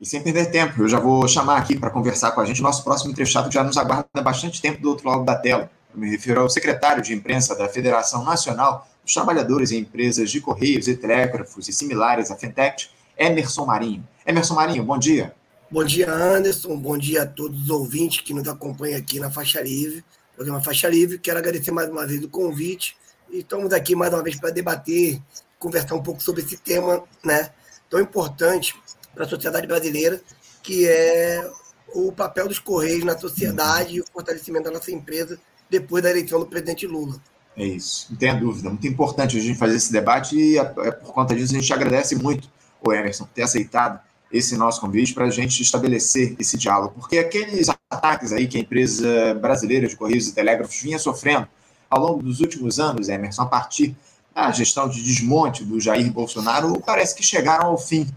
E sem perder tempo, eu já vou chamar aqui para conversar com a gente nosso próximo entrevistado que já nos aguarda há bastante tempo do outro lado da tela. Eu me refiro ao secretário de imprensa da Federação Nacional dos Trabalhadores em Empresas de Correios e Telégrafos e similares, a Fintech, Emerson Marinho. Emerson Marinho, bom dia. Bom dia, Anderson. Bom dia a todos os ouvintes que nos acompanham aqui na Faixa Livre, programa Faixa Livre. Quero agradecer mais uma vez o convite e estamos aqui mais uma vez para debater, conversar um pouco sobre esse tema né, tão importante para a sociedade brasileira, que é o papel dos Correios na sociedade e o fortalecimento da nossa empresa depois da eleição do presidente Lula. É isso, não tenha dúvida. Muito importante a gente fazer esse debate e, é, é por conta disso, a gente agradece muito o Emerson por ter aceitado esse nosso convite para a gente estabelecer esse diálogo, porque aqueles ataques aí que a empresa brasileira de Correios e Telégrafos vinha sofrendo ao longo dos últimos anos, Emerson, a partir da gestão de desmonte do Jair Bolsonaro, parece que chegaram ao fim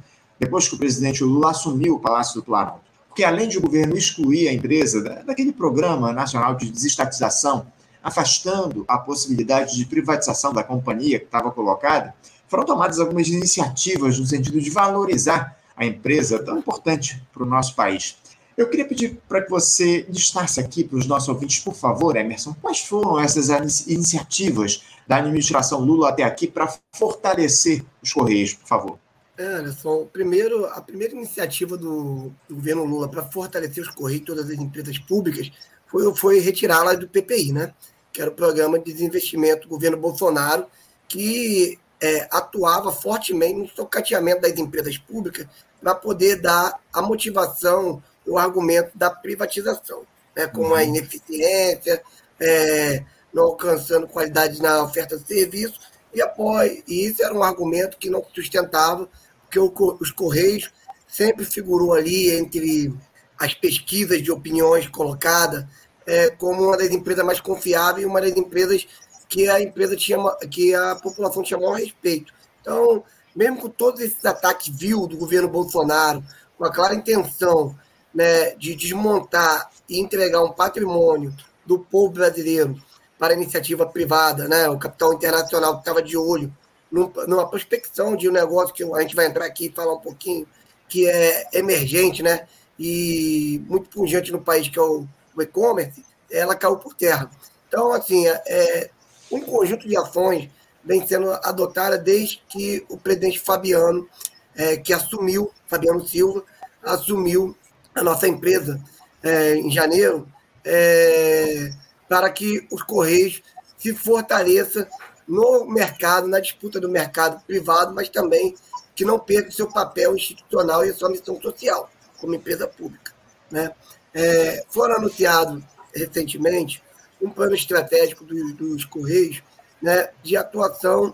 depois que o presidente Lula assumiu o Palácio do Planalto. Porque além de o governo excluir a empresa daquele programa nacional de desestatização, afastando a possibilidade de privatização da companhia que estava colocada, foram tomadas algumas iniciativas no sentido de valorizar a empresa tão importante para o nosso país. Eu queria pedir para que você listasse aqui para os nossos ouvintes, por favor, Emerson, quais foram essas iniciativas da administração Lula até aqui para fortalecer os Correios, por favor? Anderson, primeiro, a primeira iniciativa do, do governo Lula para fortalecer os Correios e todas as empresas públicas foi, foi retirá-las do PPI, né? que era o Programa de Desinvestimento do governo Bolsonaro, que é, atuava fortemente no socateamento das empresas públicas para poder dar a motivação, o argumento da privatização, né? como uhum. a ineficiência, é, não alcançando qualidade na oferta de serviço, e após e isso era um argumento que não sustentava porque os Correios sempre figurou ali entre as pesquisas de opiniões colocadas é, como uma das empresas mais confiáveis uma das empresas que a empresa tinha que a população tinha maior respeito. Então, mesmo com todos esses ataques vil do governo Bolsonaro, com a clara intenção né, de desmontar e entregar um patrimônio do povo brasileiro para a iniciativa privada, né, o capital internacional que estava de olho numa prospecção de um negócio que a gente vai entrar aqui e falar um pouquinho, que é emergente, né? E muito pungente no país, que é o, e-commerce, ela caiu por terra. Então, assim, é, é, um conjunto de ações vem sendo adotada desde que o presidente Fabiano, é, que assumiu, Fabiano Silva, assumiu a nossa empresa é, em janeiro, é, para que os Correios se fortaleça no mercado, na disputa do mercado privado, mas também que não perca o seu papel institucional e a sua missão social como empresa pública. Né? É, foram anunciados recentemente um plano estratégico dos, dos Correios né, de atuação,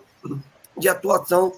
de atuação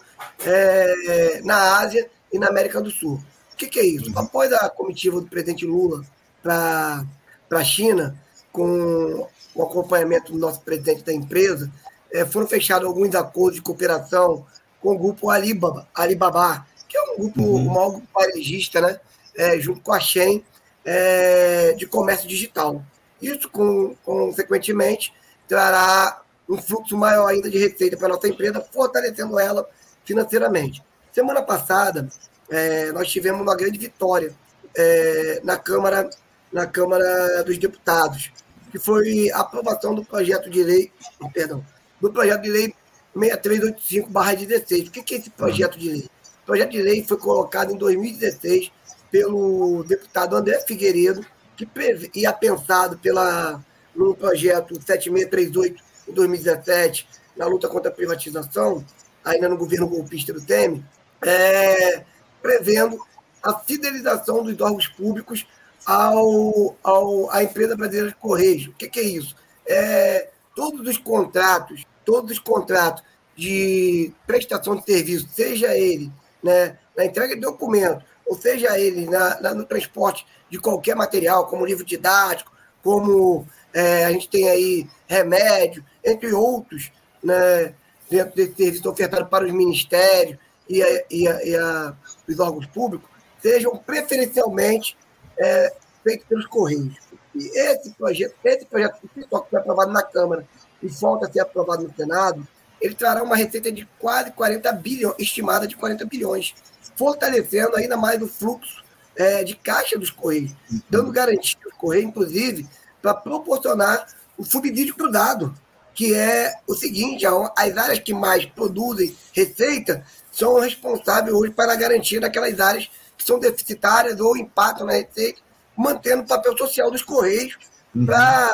é, na Ásia e na América do Sul. O que, que é isso? Após a comitiva do presidente Lula para a China, com o acompanhamento do nosso presidente da empresa, é, foram fechados alguns acordos de cooperação com o grupo Alibaba, Alibaba que é um grupo, uhum. um maior grupo varejista, né? É, junto com a Shen, é, de comércio digital. Isso, com, consequentemente, trará um fluxo maior ainda de receita para a nossa empresa, fortalecendo ela financeiramente. Semana passada, é, nós tivemos uma grande vitória é, na Câmara na Câmara dos Deputados, que foi a aprovação do projeto de lei, perdão, do projeto de lei 6385-16. O que é esse projeto de lei? O projeto de lei foi colocado em 2016 pelo deputado André Figueiredo, que ia pensado pela, no projeto 7638 em 2017, na luta contra a privatização, ainda no governo golpista do Temer, é, prevendo a fidelização dos órgãos públicos ao, ao, à empresa brasileira de Correios. O que, que é isso? É, todos os contratos todos os contratos de prestação de serviço, seja ele né, na entrega de documento, ou seja ele na, na, no transporte de qualquer material, como livro didático, como é, a gente tem aí remédio, entre outros, né, dentro desse serviço ofertado para os ministérios e, a, e, a, e a, os órgãos públicos, sejam preferencialmente é, feitos pelos Correios. E esse projeto, esse projeto que foi aprovado na Câmara e volta a ser aprovado no Senado, ele trará uma receita de quase 40 bilhões, estimada de 40 bilhões, fortalecendo ainda mais o fluxo é, de caixa dos Correios, dando garantia aos Correios, inclusive, para proporcionar o subsídio cruzado, que é o seguinte: as áreas que mais produzem receita são responsáveis hoje para a garantia áreas que são deficitárias ou impactam na receita, mantendo o papel social dos Correios uhum. para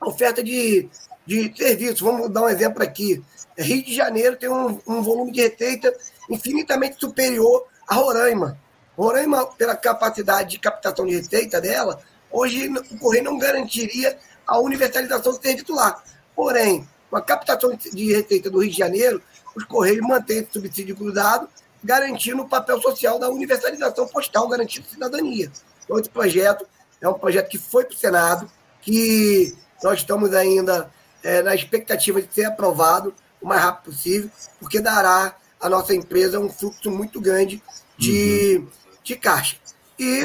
oferta de, de serviços. Vamos dar um exemplo aqui. Rio de Janeiro tem um, um volume de receita infinitamente superior a Roraima. Roraima, pela capacidade de captação de receita dela, hoje o Correio não garantiria a universalização do serviço lá. Porém, com a captação de receita do Rio de Janeiro, os Correios mantêm esse subsídio cruzado, garantindo o papel social da universalização postal, garantindo cidadania. Então, esse projeto é um projeto que foi para o Senado, que nós estamos ainda é, na expectativa de ser aprovado o mais rápido possível, porque dará à nossa empresa um fluxo muito grande de, uhum. de caixa. E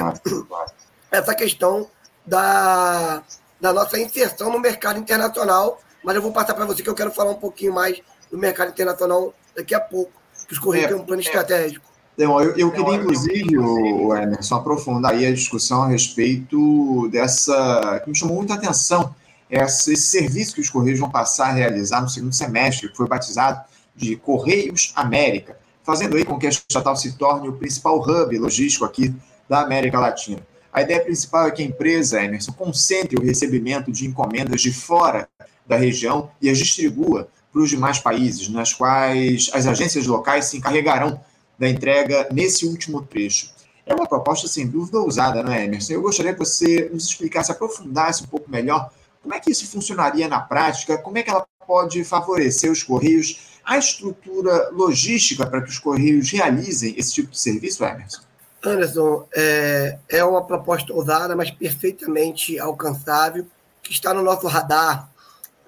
essa questão da, da nossa inserção no mercado internacional, mas eu vou passar para você que eu quero falar um pouquinho mais do mercado internacional daqui a pouco, que os Correios é, têm um plano é. estratégico. Então, eu, eu queria, inclusive, o Emerson, aprofundar aí a discussão a respeito dessa. que me chamou muita atenção, esse serviço que os Correios vão passar a realizar no segundo semestre, que foi batizado de Correios América, fazendo aí com que a estatal se torne o principal hub logístico aqui da América Latina. A ideia principal é que a empresa, Emerson, concentre o recebimento de encomendas de fora da região e as distribua para os demais países, nas quais as agências locais se encarregarão da entrega nesse último trecho. É uma proposta sem dúvida ousada, não é, Emerson? Eu gostaria que você nos explicasse, aprofundasse um pouco melhor como é que isso funcionaria na prática, como é que ela pode favorecer os Correios, a estrutura logística para que os Correios realizem esse tipo de serviço, Emerson? Anderson, é, é uma proposta ousada, mas perfeitamente alcançável, que está no nosso radar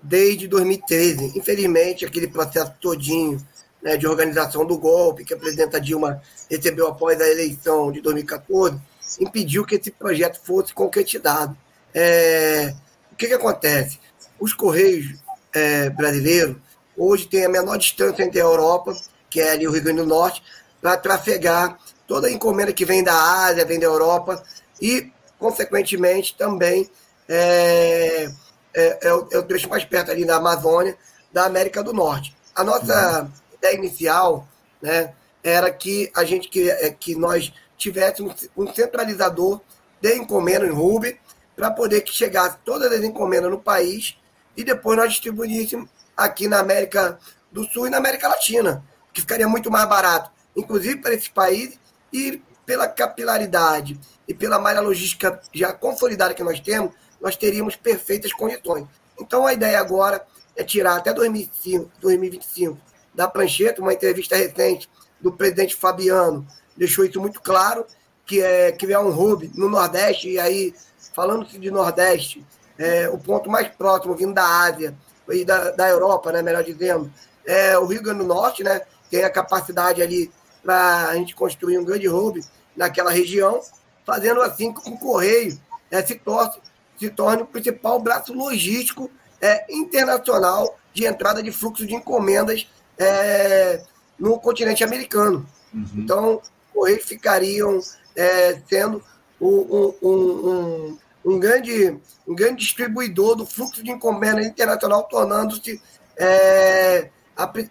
desde 2013. Infelizmente, aquele processo todinho né, de organização do golpe que a presidenta Dilma recebeu após a eleição de 2014 impediu que esse projeto fosse concretizado. É, o que, que acontece? Os Correios é, brasileiros hoje têm a menor distância entre a Europa, que é ali o Rio Grande do Norte, para trafegar toda a encomenda que vem da Ásia, vem da Europa e, consequentemente, também é, é, é, o, é o trecho mais perto ali da Amazônia, da América do Norte. A nossa uhum. Ideia inicial né, era que a gente que, é, que nós tivéssemos um centralizador de encomenda em Ruby para poder que chegasse todas as encomendas no país e depois nós distribuíssemos aqui na América do Sul e na América Latina, que ficaria muito mais barato, inclusive para esses países e pela capilaridade e pela malha logística já consolidada que nós temos, nós teríamos perfeitas condições. Então, a ideia agora é tirar até 2005, 2025 da prancheta, uma entrevista recente do presidente Fabiano deixou isso muito claro, que é criar um hub no Nordeste, e aí, falando-se de Nordeste, é, o ponto mais próximo, vindo da Ásia, e da, da Europa, né, melhor dizendo, é o Rio Grande do Norte, né, tem a capacidade ali para a gente construir um grande hub naquela região, fazendo assim que o Correio é, se, torce, se torne o principal braço logístico é, internacional de entrada de fluxo de encomendas é, no continente americano. Uhum. Então, Correios ficariam é, sendo um, um, um, um, grande, um grande distribuidor do fluxo de encomendas internacional, tornando-se é,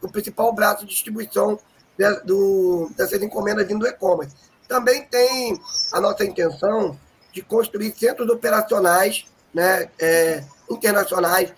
o principal braço de distribuição de, do, dessas encomendas vindo do e-commerce. Também tem a nossa intenção de construir centros operacionais né, é, internacionais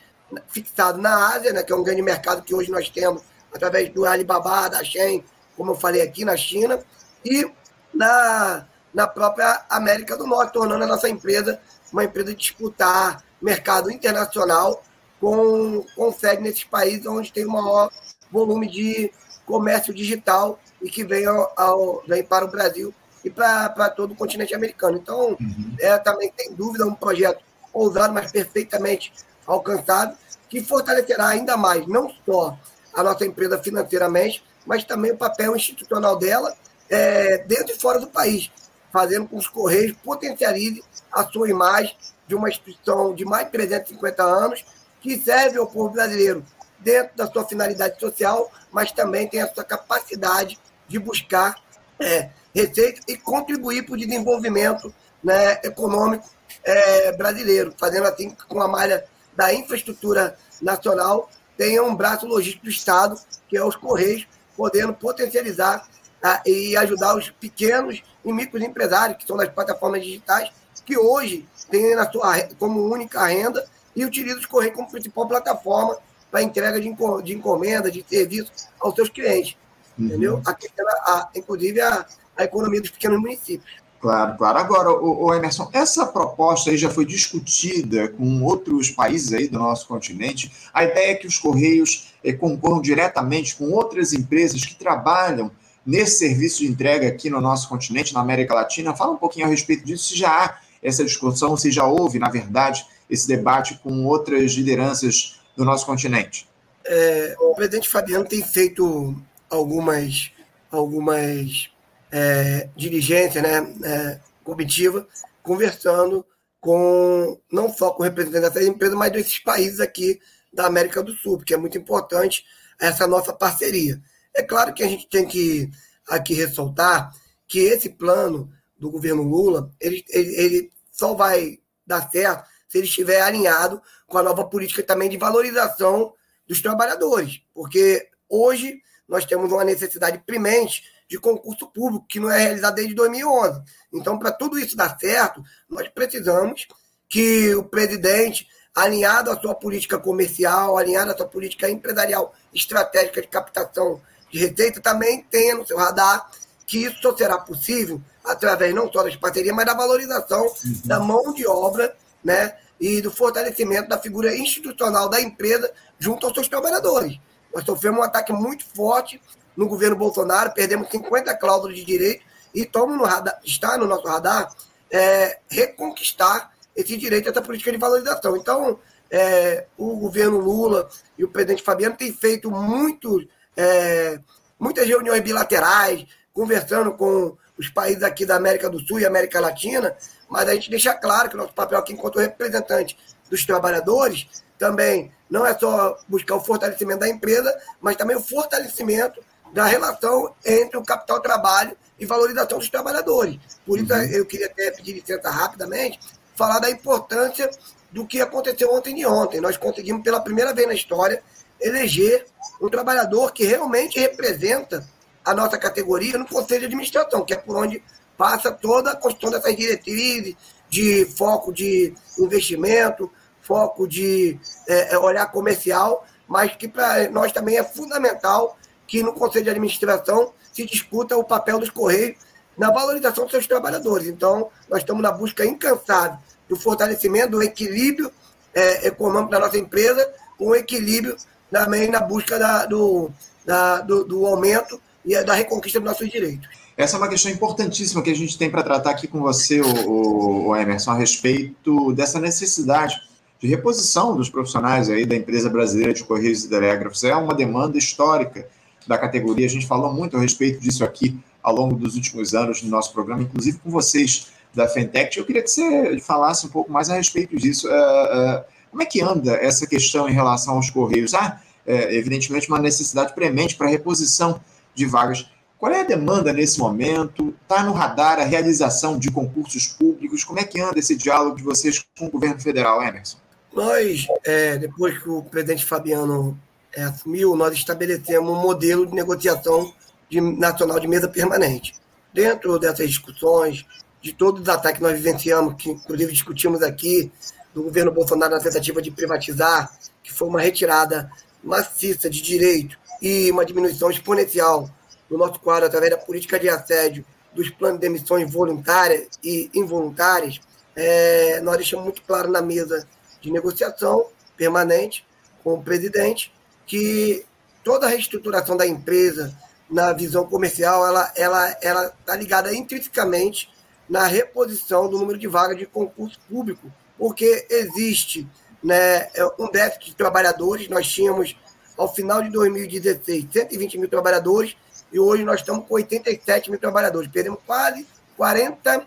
fixados na Ásia, né, que é um grande mercado que hoje nós temos através do Alibaba, da Shen, como eu falei aqui, na China, e na, na própria América do Norte, tornando a nossa empresa uma empresa de disputar mercado internacional com, com sede nesses países onde tem o maior volume de comércio digital e que vem, ao, ao vem para o Brasil e para todo o continente americano. Então, uhum. é também, sem dúvida, um projeto ousado, mas perfeitamente alcançado, que fortalecerá ainda mais, não só a nossa empresa financeiramente, mas também o papel institucional dela é, dentro e fora do país, fazendo com que os Correios potencializem a sua imagem de uma instituição de mais de 350 anos, que serve ao povo brasileiro dentro da sua finalidade social, mas também tem a sua capacidade de buscar é, receita e contribuir para o desenvolvimento né, econômico é, brasileiro, fazendo assim com a malha da infraestrutura nacional tenha um braço logístico do Estado, que é os Correios, podendo potencializar tá, e ajudar os pequenos e micros empresários, que são das plataformas digitais, que hoje têm na sua, como única renda e utilizam os Correios como principal plataforma para entrega de, de encomenda, de serviço aos seus clientes. Uhum. Entendeu? A, a, inclusive a, a economia dos pequenos municípios. Claro, claro. Agora, o, Emerson, essa proposta aí já foi discutida com outros países aí do nosso continente. A ideia é que os Correios eh, concorram diretamente com outras empresas que trabalham nesse serviço de entrega aqui no nosso continente, na América Latina. Fala um pouquinho a respeito disso, se já há essa discussão, se já houve, na verdade, esse debate com outras lideranças do nosso continente. É, o presidente Fabiano tem feito algumas, algumas é, dirigência, né, é, comitiva, conversando com não só com representantes dessas empresas, mas desses países aqui da América do Sul, porque é muito importante essa nossa parceria. É claro que a gente tem que aqui ressaltar que esse plano do governo Lula, ele, ele, ele só vai dar certo se ele estiver alinhado com a nova política também de valorização dos trabalhadores, porque hoje nós temos uma necessidade premente de concurso público, que não é realizado desde 2011. Então, para tudo isso dar certo, nós precisamos que o presidente, alinhado à sua política comercial, alinhado à sua política empresarial estratégica de captação de receita, também tenha no seu radar que isso só será possível através não só das parcerias, mas da valorização uhum. da mão de obra né, e do fortalecimento da figura institucional da empresa junto aos seus trabalhadores. Nós sofremos um ataque muito forte no governo Bolsonaro, perdemos 50 cláusulas de direito e estamos no radar, está no nosso radar é, reconquistar esse direito, essa política de valorização. Então, é, o governo Lula e o presidente Fabiano têm feito muito, é, muitas reuniões bilaterais, conversando com os países aqui da América do Sul e América Latina, mas a gente deixa claro que o nosso papel aqui enquanto representante dos trabalhadores também não é só buscar o fortalecimento da empresa, mas também o fortalecimento da relação entre o capital trabalho e valorização dos trabalhadores. Por isso, uhum. eu queria até pedir licença rapidamente, falar da importância do que aconteceu ontem e ontem. Nós conseguimos, pela primeira vez na história, eleger um trabalhador que realmente representa a nossa categoria no Conselho de Administração, que é por onde passa toda a construção dessas diretrizes de foco de investimento, foco de é, é olhar comercial, mas que para nós também é fundamental que no Conselho de Administração se discuta o papel dos Correios na valorização dos seus trabalhadores. Então, nós estamos na busca incansável do fortalecimento, do equilíbrio é, econômico da nossa empresa, com equilíbrio também na busca da, do, da, do, do aumento e da reconquista dos nossos direitos. Essa é uma questão importantíssima que a gente tem para tratar aqui com você, o, o Emerson, a respeito dessa necessidade de reposição dos profissionais aí da empresa brasileira de Correios e Telégrafos. É uma demanda histórica da categoria. A gente falou muito a respeito disso aqui ao longo dos últimos anos no nosso programa, inclusive com vocês da Fentech. Eu queria que você falasse um pouco mais a respeito disso. Uh, uh, como é que anda essa questão em relação aos Correios? Há, uh, evidentemente, uma necessidade premente para reposição de vagas. Qual é a demanda nesse momento? Está no radar a realização de concursos públicos? Como é que anda esse diálogo de vocês com o governo federal, Emerson? Nós, é, depois que o presidente Fabiano é, assumiu, nós estabelecemos um modelo de negociação de, nacional de mesa permanente. Dentro dessas discussões, de todos os ataques que nós vivenciamos, que inclusive discutimos aqui, do governo Bolsonaro na tentativa de privatizar, que foi uma retirada maciça de direito e uma diminuição exponencial do nosso quadro através da política de assédio, dos planos de emissões voluntárias e involuntárias, é, nós deixamos muito claro na mesa de negociação permanente com o presidente que toda a reestruturação da empresa na visão comercial ela ela ela está ligada intrinsecamente na reposição do número de vagas de concurso público, porque existe né, um déficit de trabalhadores. Nós tínhamos, ao final de 2016, 120 mil trabalhadores e hoje nós estamos com 87 mil trabalhadores. Perdemos quase 40,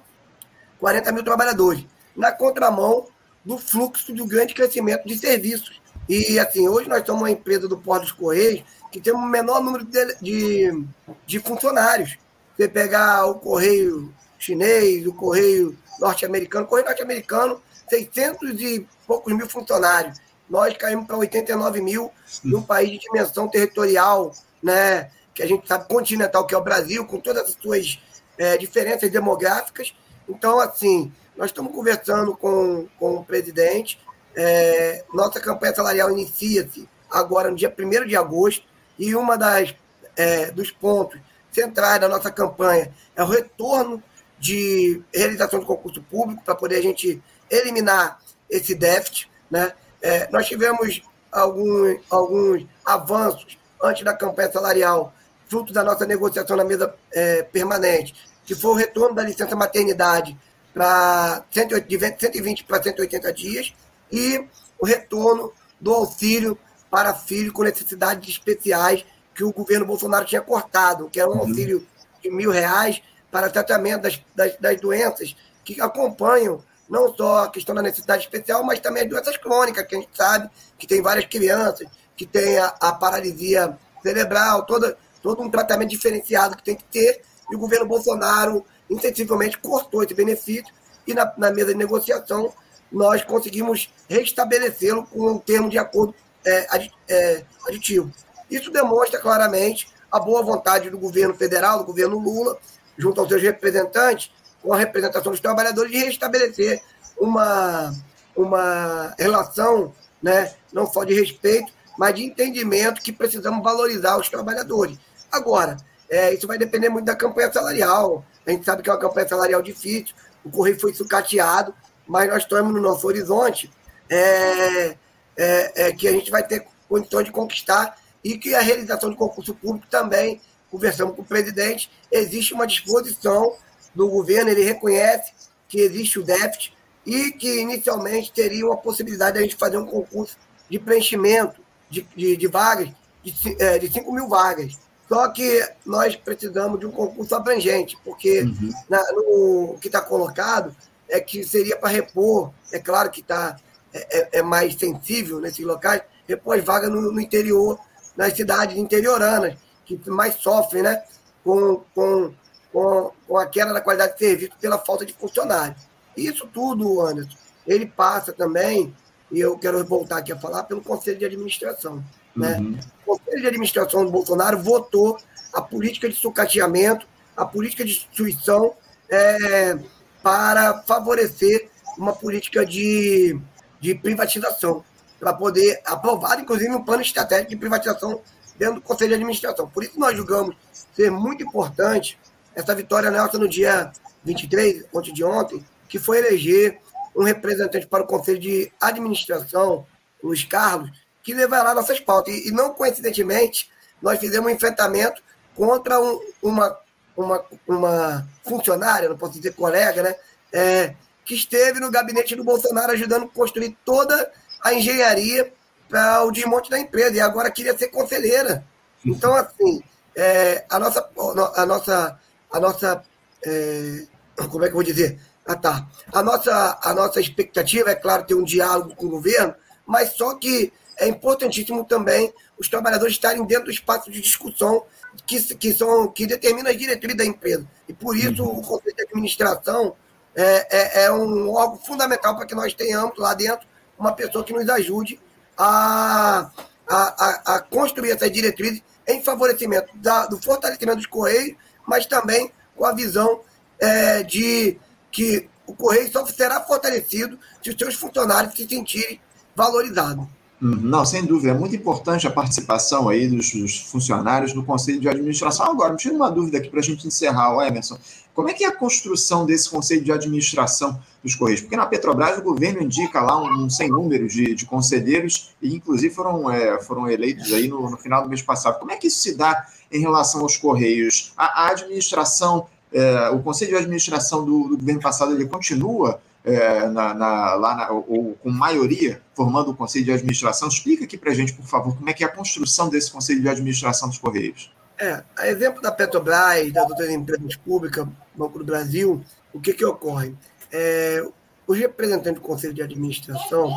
40 mil trabalhadores, na contramão do fluxo do grande crescimento de serviços e assim, hoje nós somos uma empresa do Porto dos Correios que tem o menor número de, de, de funcionários. você pegar o correio chinês, o correio norte-americano, correio norte-americano, 600 e poucos mil funcionários. Nós caímos para 89 mil num país de dimensão territorial, né, que a gente sabe continental, que é o Brasil, com todas as suas é, diferenças demográficas. Então, assim, nós estamos conversando com, com o presidente. É, nossa campanha salarial inicia-se agora no dia 1 de agosto, e uma das é, dos pontos centrais da nossa campanha é o retorno de realização de concurso público para poder a gente eliminar esse déficit. Né? É, nós tivemos alguns, alguns avanços antes da campanha salarial, fruto da nossa negociação na mesa é, permanente, que foi o retorno da licença maternidade para 120 para 180 dias e o retorno do auxílio para filho com necessidades especiais que o governo Bolsonaro tinha cortado, que era um uhum. auxílio de mil reais para tratamento das, das, das, doenças que acompanham não só a questão da necessidade especial, mas também as doenças crônicas, que a gente sabe que tem várias crianças, que tem a, a paralisia cerebral, toda, todo um tratamento diferenciado que tem que ter, e o governo Bolsonaro insensivelmente cortou esse benefício, e na, na mesa de negociação nós conseguimos restabelecê-lo com um termo de acordo é, é, aditivo. Isso demonstra claramente a boa vontade do governo federal, do governo Lula, junto aos seus representantes, com a representação dos trabalhadores, de restabelecer uma, uma relação, né, não só de respeito, mas de entendimento que precisamos valorizar os trabalhadores. Agora, é, isso vai depender muito da campanha salarial. A gente sabe que é uma campanha salarial difícil, o Correio foi sucateado, mas nós estamos no nosso horizonte é, é, é, que a gente vai ter condições de conquistar e que a realização de concurso público também, conversamos com o presidente, existe uma disposição do governo, ele reconhece que existe o déficit e que inicialmente teria uma possibilidade de a gente fazer um concurso de preenchimento de, de, de vagas, de, é, de 5 mil vagas. Só que nós precisamos de um concurso abrangente, porque uhum. na, no, o que está colocado é que seria para repor, é claro que está é, é, é, mais sensível nesses locais, repor as vagas no, no interior nas cidades interioranas, que mais sofrem né, com, com, com, com a queda da qualidade de serviço pela falta de funcionários. Isso tudo, Anderson, ele passa também, e eu quero voltar aqui a falar, pelo Conselho de Administração. Né? Uhum. O Conselho de Administração do Bolsonaro votou a política de sucateamento, a política de destruição é, para favorecer uma política de, de privatização para poder aprovar, inclusive, um plano estratégico de privatização dentro do Conselho de Administração. Por isso, nós julgamos ser muito importante essa vitória nossa no dia 23, ontem de ontem, que foi eleger um representante para o Conselho de Administração, Luiz Carlos, que levará nossas pautas. E, e não coincidentemente, nós fizemos um enfrentamento contra um, uma, uma, uma funcionária, não posso dizer colega, né? É, que esteve no gabinete do Bolsonaro ajudando a construir toda a engenharia para o desmonte da empresa e agora queria ser conselheira. Então, assim, é, a nossa, a nossa, a nossa, é, como é que eu vou dizer? Ah, tá. A nossa, a nossa expectativa é claro ter um diálogo com o governo, mas só que é importantíssimo também os trabalhadores estarem dentro do espaço de discussão que, que são que determina as diretrizes da empresa. E por isso uhum. o conselho de administração é, é, é um órgão fundamental para que nós tenhamos lá dentro uma pessoa que nos ajude a, a, a, construir essa diretriz em favorecimento da, do fortalecimento dos Correios, mas também com a visão é, de que o Correio só será fortalecido se os seus funcionários se sentirem valorizados. Não, sem dúvida. É muito importante a participação aí dos, dos funcionários do Conselho de Administração. Agora, me tira uma dúvida aqui para a gente encerrar, o Emerson. Como é que é a construção desse Conselho de Administração dos Correios? Porque na Petrobras o governo indica lá um, um sem número de, de conselheiros e, inclusive, foram, é, foram eleitos aí no, no, final do mês passado. Como é que isso se dá em relação aos Correios? A, a administração, é, o Conselho de Administração do, do governo passado, ele continua é, na, na, lá na, ou, com maioria formando o Conselho de Administração. Explica aqui para a gente, por favor, como é que é a construção desse Conselho de Administração dos Correios. É, a exemplo da Petrobras, das outras empresas públicas, Banco do Brasil, o que, que ocorre? É, os representantes do Conselho de Administração,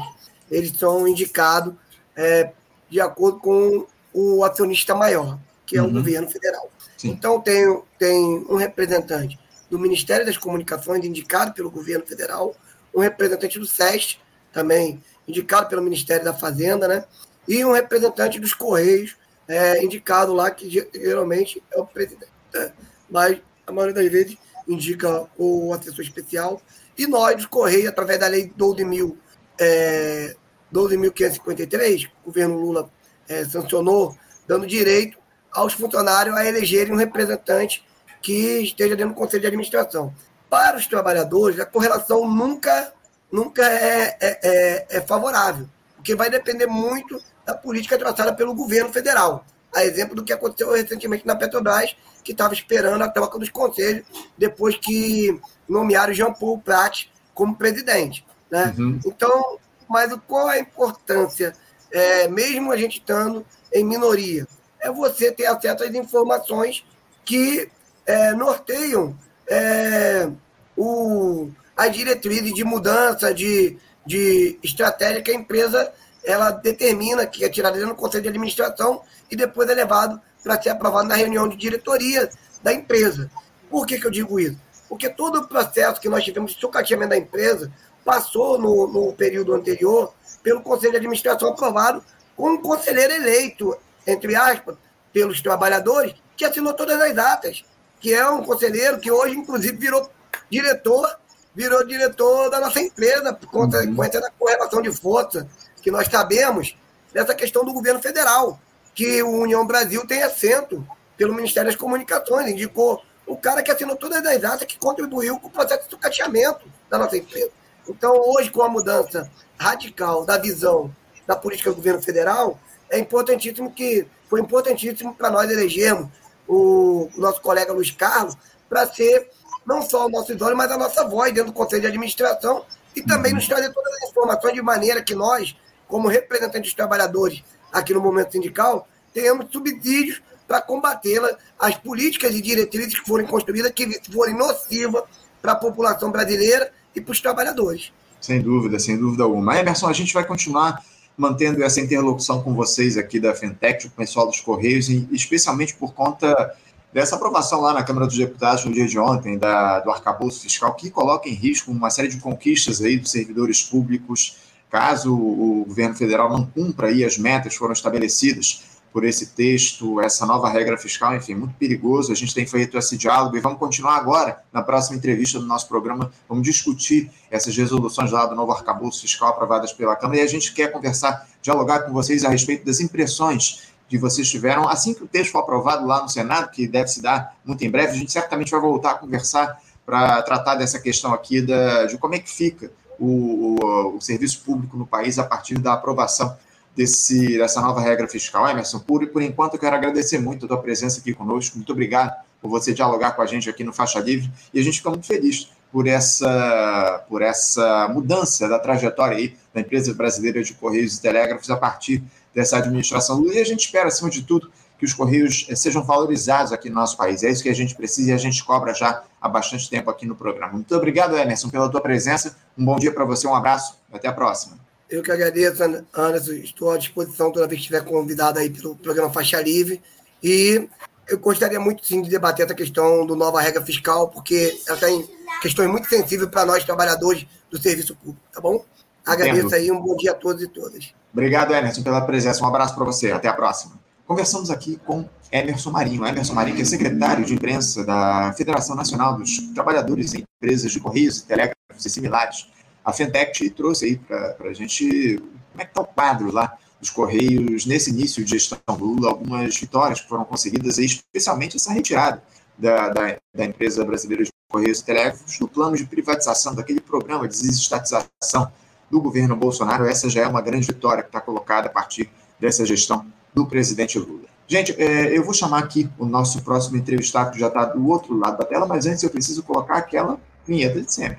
eles são indicados é, de acordo com o acionista maior, que é uhum. o governo federal. Sim. Então, tem, tem um representante do Ministério das Comunicações, indicado pelo governo federal, um representante do SEST, também indicado pelo Ministério da Fazenda, né? e um representante dos Correios, é, indicado lá, que geralmente é o presidente. Né? Mas a maioria das vezes indica o assessor especial. E nós, dos Correios, através da lei 12.000, é, 12.553, o governo Lula é, sancionou, dando direito aos funcionários a elegerem um representante que esteja dentro do conselho de administração. Para os trabalhadores, a correlação nunca, nunca é, é, é, é favorável, porque vai depender muito da política traçada pelo governo federal. A exemplo do que aconteceu recentemente na Petrobras, que estava esperando a troca dos conselhos depois que nomearam Jean Paul Prat como presidente. Né? Uhum. Então, mas qual a importância, é, mesmo a gente estando em minoria? É você ter acesso às informações que é, norteiam é, o, as diretrizes de mudança, de, de estratégia que a empresa ela determina que é tirada do conselho de administração e depois é levado para ser aprovado na reunião de diretoria da empresa. Por que, que eu digo isso? Porque todo o processo que nós tivemos de sucateamento da empresa passou no, no período anterior pelo conselho de administração aprovado com um conselheiro eleito, entre aspas, pelos trabalhadores, que assinou todas as atas, que é um conselheiro que hoje, inclusive, virou diretor, virou diretor da nossa empresa, por conta uhum. da correlação de força que nós sabemos dessa questão do governo federal, que o União Brasil tem assento pelo Ministério das Comunicações, indicou o cara que assinou todas as atas que contribuiu com o processo de sucateamento da nossa empresa. Então, hoje, com a mudança radical da visão da política do governo federal, é importantíssimo que foi importantíssimo para nós elegermos o, o nosso colega Luiz Carlos para ser não só o nosso idôneo, mas a nossa voz dentro do Conselho de Administração e também nos trazer todas as informações de maneira que nós, como representantes dos trabalhadores aqui no momento sindical, tenhamos subsídios para combatê-la, as políticas e diretrizes que forem construídas, que forem nocivas para a população brasileira e para os trabalhadores. Sem dúvida, sem dúvida alguma. Emerson, a gente vai continuar mantendo essa interlocução com vocês aqui da Fentech, o pessoal dos Correios, especialmente por conta dessa aprovação lá na Câmara dos Deputados no dia de ontem, da, do arcabouço fiscal, que coloca em risco uma série de conquistas aí dos servidores públicos caso o governo federal não cumpra aí as metas que foram estabelecidas por esse texto, essa nova regra fiscal, enfim, muito perigoso. A gente tem feito esse diálogo e vamos continuar agora, na próxima entrevista do nosso programa, vamos discutir essas resoluções lá do novo arcabouço fiscal aprovadas pela Câmara e a gente quer conversar, dialogar com vocês a respeito das impressões que vocês tiveram assim que o texto for aprovado lá no Senado, que deve se dar muito em breve. A gente certamente vai voltar a conversar para tratar dessa questão aqui da, de como é que fica o, o, o, serviço público no país a partir da aprovação desse, dessa nova regra fiscal. Emerson, por, por enquanto eu quero agradecer muito a tua presença aqui conosco, muito obrigado por você dialogar com a gente aqui no Faixa Livre, e a gente fica muito feliz por essa, por essa mudança da trajetória aí da empresa brasileira de Correios e Telégrafos a partir dessa administração Lula, e a gente espera, acima de tudo, que os Correios eh, sejam valorizados aqui no nosso país. É isso que a gente precisa e a gente cobra já há bastante tempo aqui no programa. Muito obrigado, Emerson, pela tua presença. Um bom dia para você, um abraço, até a próxima. Eu que agradeço, Anderson. Estou à disposição toda vez que estiver convidado aí pelo programa Faixa Livre. E eu gostaria muito, sim, de debater essa questão do nova regra fiscal, porque ela tem questões muito sensíveis para nós, trabalhadores do serviço público, tá bom? Agradeço Entendo. aí, um bom dia a todos e todas. Obrigado, Emerson, pela presença. Um abraço para você. Até a próxima. Conversamos aqui com Emerson Marinho. Emerson Marinho, que é secretário de imprensa da Federação Nacional dos Trabalhadores em Empresas de Correios, Telégrafos e similares. A Fentech trouxe aí para a gente como é que está o quadro lá dos Correios nesse início de gestão Lula, algumas vitórias que foram conseguidas, especialmente essa retirada da, da, da empresa brasileira de Correios e Telégrafos do plano de privatização, daquele programa de desestatização do governo Bolsonaro. Essa já é uma grande vitória que está colocada a partir dessa gestão do presidente Lula. Gente, é, eu vou chamar aqui o nosso próximo entrevistado, que já está do outro lado da tela, mas antes eu preciso colocar aquela vinheta de sempre.